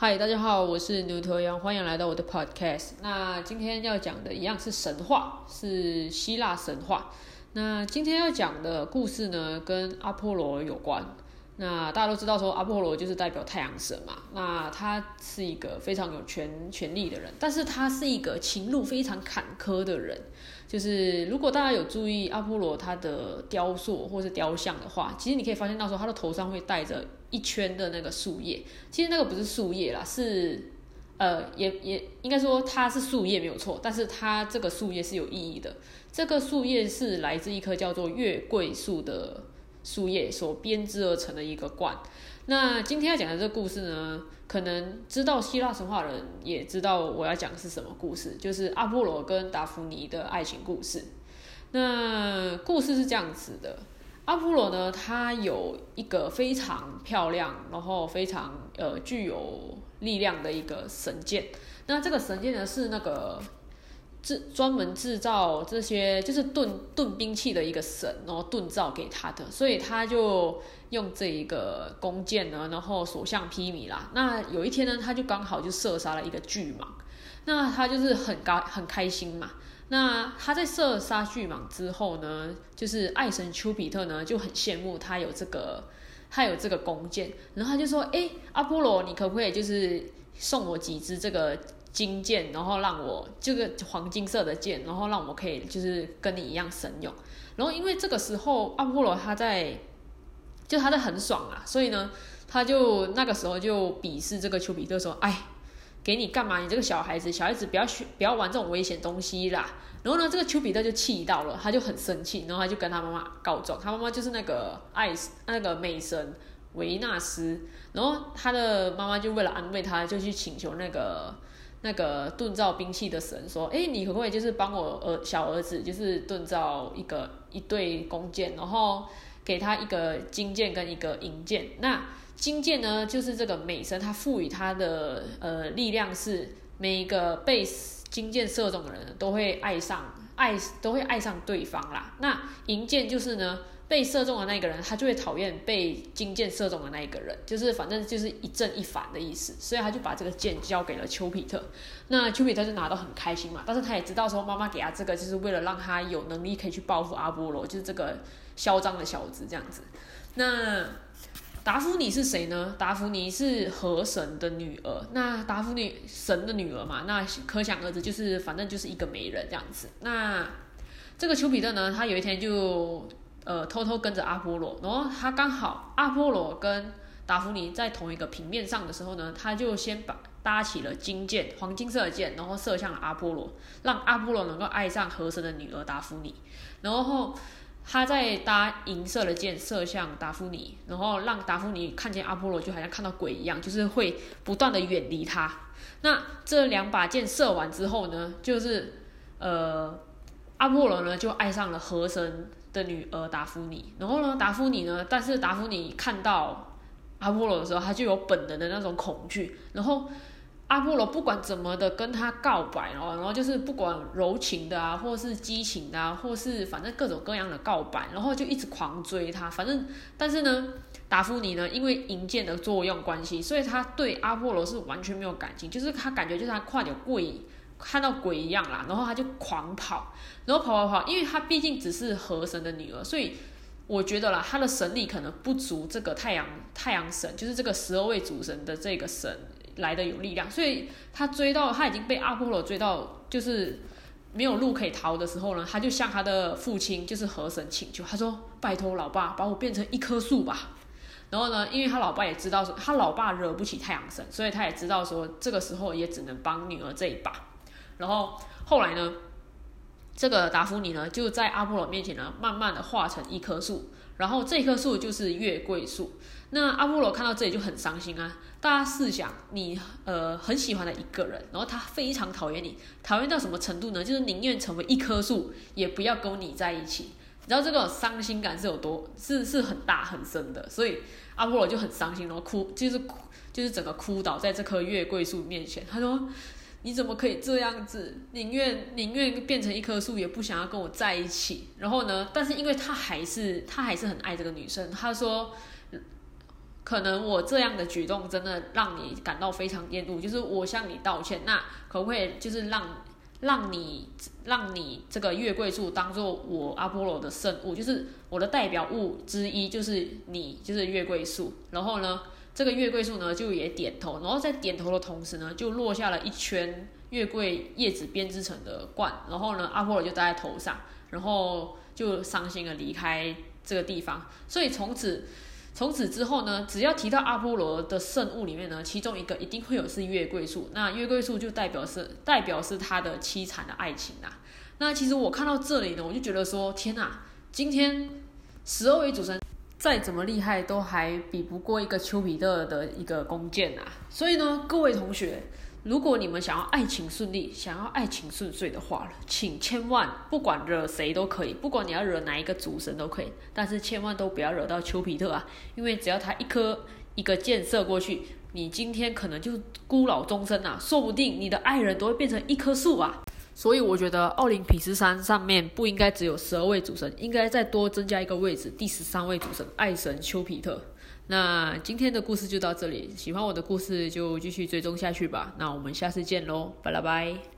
嗨，大家好，我是牛头羊，欢迎来到我的 podcast。那今天要讲的一样是神话，是希腊神话。那今天要讲的故事呢，跟阿波罗有关。那大家都知道说，阿波罗就是代表太阳神嘛。那他是一个非常有权权力的人，但是他是一个情路非常坎坷的人。就是如果大家有注意阿波罗他的雕塑或是雕像的话，其实你可以发现到说，他的头上会戴着一圈的那个树叶。其实那个不是树叶啦，是呃，也也应该说它是树叶没有错，但是它这个树叶是有意义的。这个树叶是来自一棵叫做月桂树的。树叶所编织而成的一个冠。那今天要讲的这个故事呢，可能知道希腊神话人也知道我要讲的是什么故事，就是阿波罗跟达芙妮的爱情故事。那故事是这样子的：阿波罗呢，他有一个非常漂亮，然后非常呃具有力量的一个神剑。那这个神剑呢，是那个。制专门制造这些就是炖炖兵器的一个神，然后锻造给他的，所以他就用这一个弓箭呢，然后所向披靡啦。那有一天呢，他就刚好就射杀了一个巨蟒，那他就是很高很开心嘛。那他在射杀巨蟒之后呢，就是爱神丘比特呢就很羡慕他有这个他有这个弓箭，然后他就说：“哎，阿波罗，你可不可以就是送我几支这个？”金剑，然后让我这个黄金色的剑，然后让我可以就是跟你一样神勇。然后因为这个时候阿波罗他在，就他在很爽啊，所以呢，他就那个时候就鄙视这个丘比特说：“哎，给你干嘛？你这个小孩子，小孩子不要学，不要玩这种危险东西啦。”然后呢，这个丘比特就气到了，他就很生气，然后他就跟他妈妈告状。他妈妈就是那个爱那个美神维纳斯，然后他的妈妈就为了安慰他，就去请求那个。那个锻造兵器的神说：“哎，你可不可以就是帮我儿小儿子，就是锻造一个一对弓箭，然后给他一个金箭跟一个银箭。那金箭呢，就是这个美神他赋予他的呃力量，是每一个被金箭射中的人都会爱上爱都会爱上对方啦。那银箭就是呢。”被射中的那一个人，他就会讨厌被金箭射中的那一个人，就是反正就是一正一反的意思，所以他就把这个箭交给了丘比特。那丘比特就拿到很开心嘛，但是他也知道说妈妈给他这个就是为了让他有能力可以去报复阿波罗，就是这个嚣张的小子这样子。那达芙妮是谁呢？达芙妮是河神的女儿，那达芙妮神的女儿嘛，那可想而知就是反正就是一个美人这样子。那这个丘比特呢，他有一天就。呃，偷偷跟着阿波罗，然后他刚好阿波罗跟达芙妮在同一个平面上的时候呢，他就先把搭起了金箭，黄金色的箭，然后射向了阿波罗，让阿波罗能够爱上河神的女儿达芙妮。然后他再搭银色的箭射向达芙妮，然后让达芙妮看见阿波罗就好像看到鬼一样，就是会不断的远离他。那这两把箭射完之后呢，就是呃阿波罗呢就爱上了河神。的女儿达芙妮，然后呢，达芙妮呢，但是达芙妮看到阿波罗的时候，他就有本能的那种恐惧。然后阿波罗不管怎么的跟他告白哦，然后就是不管柔情的啊，或是激情的啊，或是反正各种各样的告白，然后就一直狂追他。反正但是呢，达芙妮呢，因为银箭的作用关系，所以他对阿波罗是完全没有感情，就是他感觉就是他快点跪。看到鬼一样啦，然后他就狂跑，然后跑跑跑，因为他毕竟只是河神的女儿，所以我觉得啦，他的神力可能不足这个太阳太阳神，就是这个十二位主神的这个神来的有力量，所以他追到他已经被阿波罗追到，就是没有路可以逃的时候呢，他就向他的父亲就是河神请求，他说：“拜托老爸，把我变成一棵树吧。”然后呢，因为他老爸也知道说他老爸惹不起太阳神，所以他也知道说这个时候也只能帮女儿这一把。然后后来呢，这个达芙妮呢就在阿波罗面前呢，慢慢的化成一棵树，然后这棵树就是月桂树。那阿波罗看到这里就很伤心啊。大家试想，你呃很喜欢的一个人，然后他非常讨厌你，讨厌到什么程度呢？就是宁愿成为一棵树，也不要跟你在一起。你知道这个伤心感是有多是是很大很深的，所以阿波罗就很伤心，然后哭，就是哭，就是整个哭倒在这棵月桂树面前。他说。你怎么可以这样子？宁愿宁愿变成一棵树，也不想要跟我在一起。然后呢？但是因为他还是他还是很爱这个女生。他说：“可能我这样的举动真的让你感到非常厌恶，就是我向你道歉，那可不可以就是让让你让你这个月桂树当做我阿波罗的圣物，就是我的代表物之一，就是你就是月桂树，然后呢，这个月桂树呢就也点头，然后在点头的同时呢，就落下了一圈月桂叶子编织成的冠，然后呢，阿波罗就戴在头上，然后就伤心的离开这个地方，所以从此。从此之后呢，只要提到阿波罗的圣物里面呢，其中一个一定会有是月桂树。那月桂树就代表是代表是他的凄惨的爱情啊。那其实我看到这里呢，我就觉得说，天哪，今天十二位主神再怎么厉害，都还比不过一个丘比特的一个弓箭啊。所以呢，各位同学。如果你们想要爱情顺利，想要爱情顺遂的话了，请千万不管惹谁都可以，不管你要惹哪一个主神都可以，但是千万都不要惹到丘比特啊！因为只要他一颗一个箭射过去，你今天可能就孤老终生啊，说不定你的爱人都会变成一棵树啊！所以我觉得奥林匹斯山上面不应该只有十二位主神，应该再多增加一个位置，第十三位主神爱神丘比特。那今天的故事就到这里，喜欢我的故事就继续追踪下去吧。那我们下次见喽，拜了拜。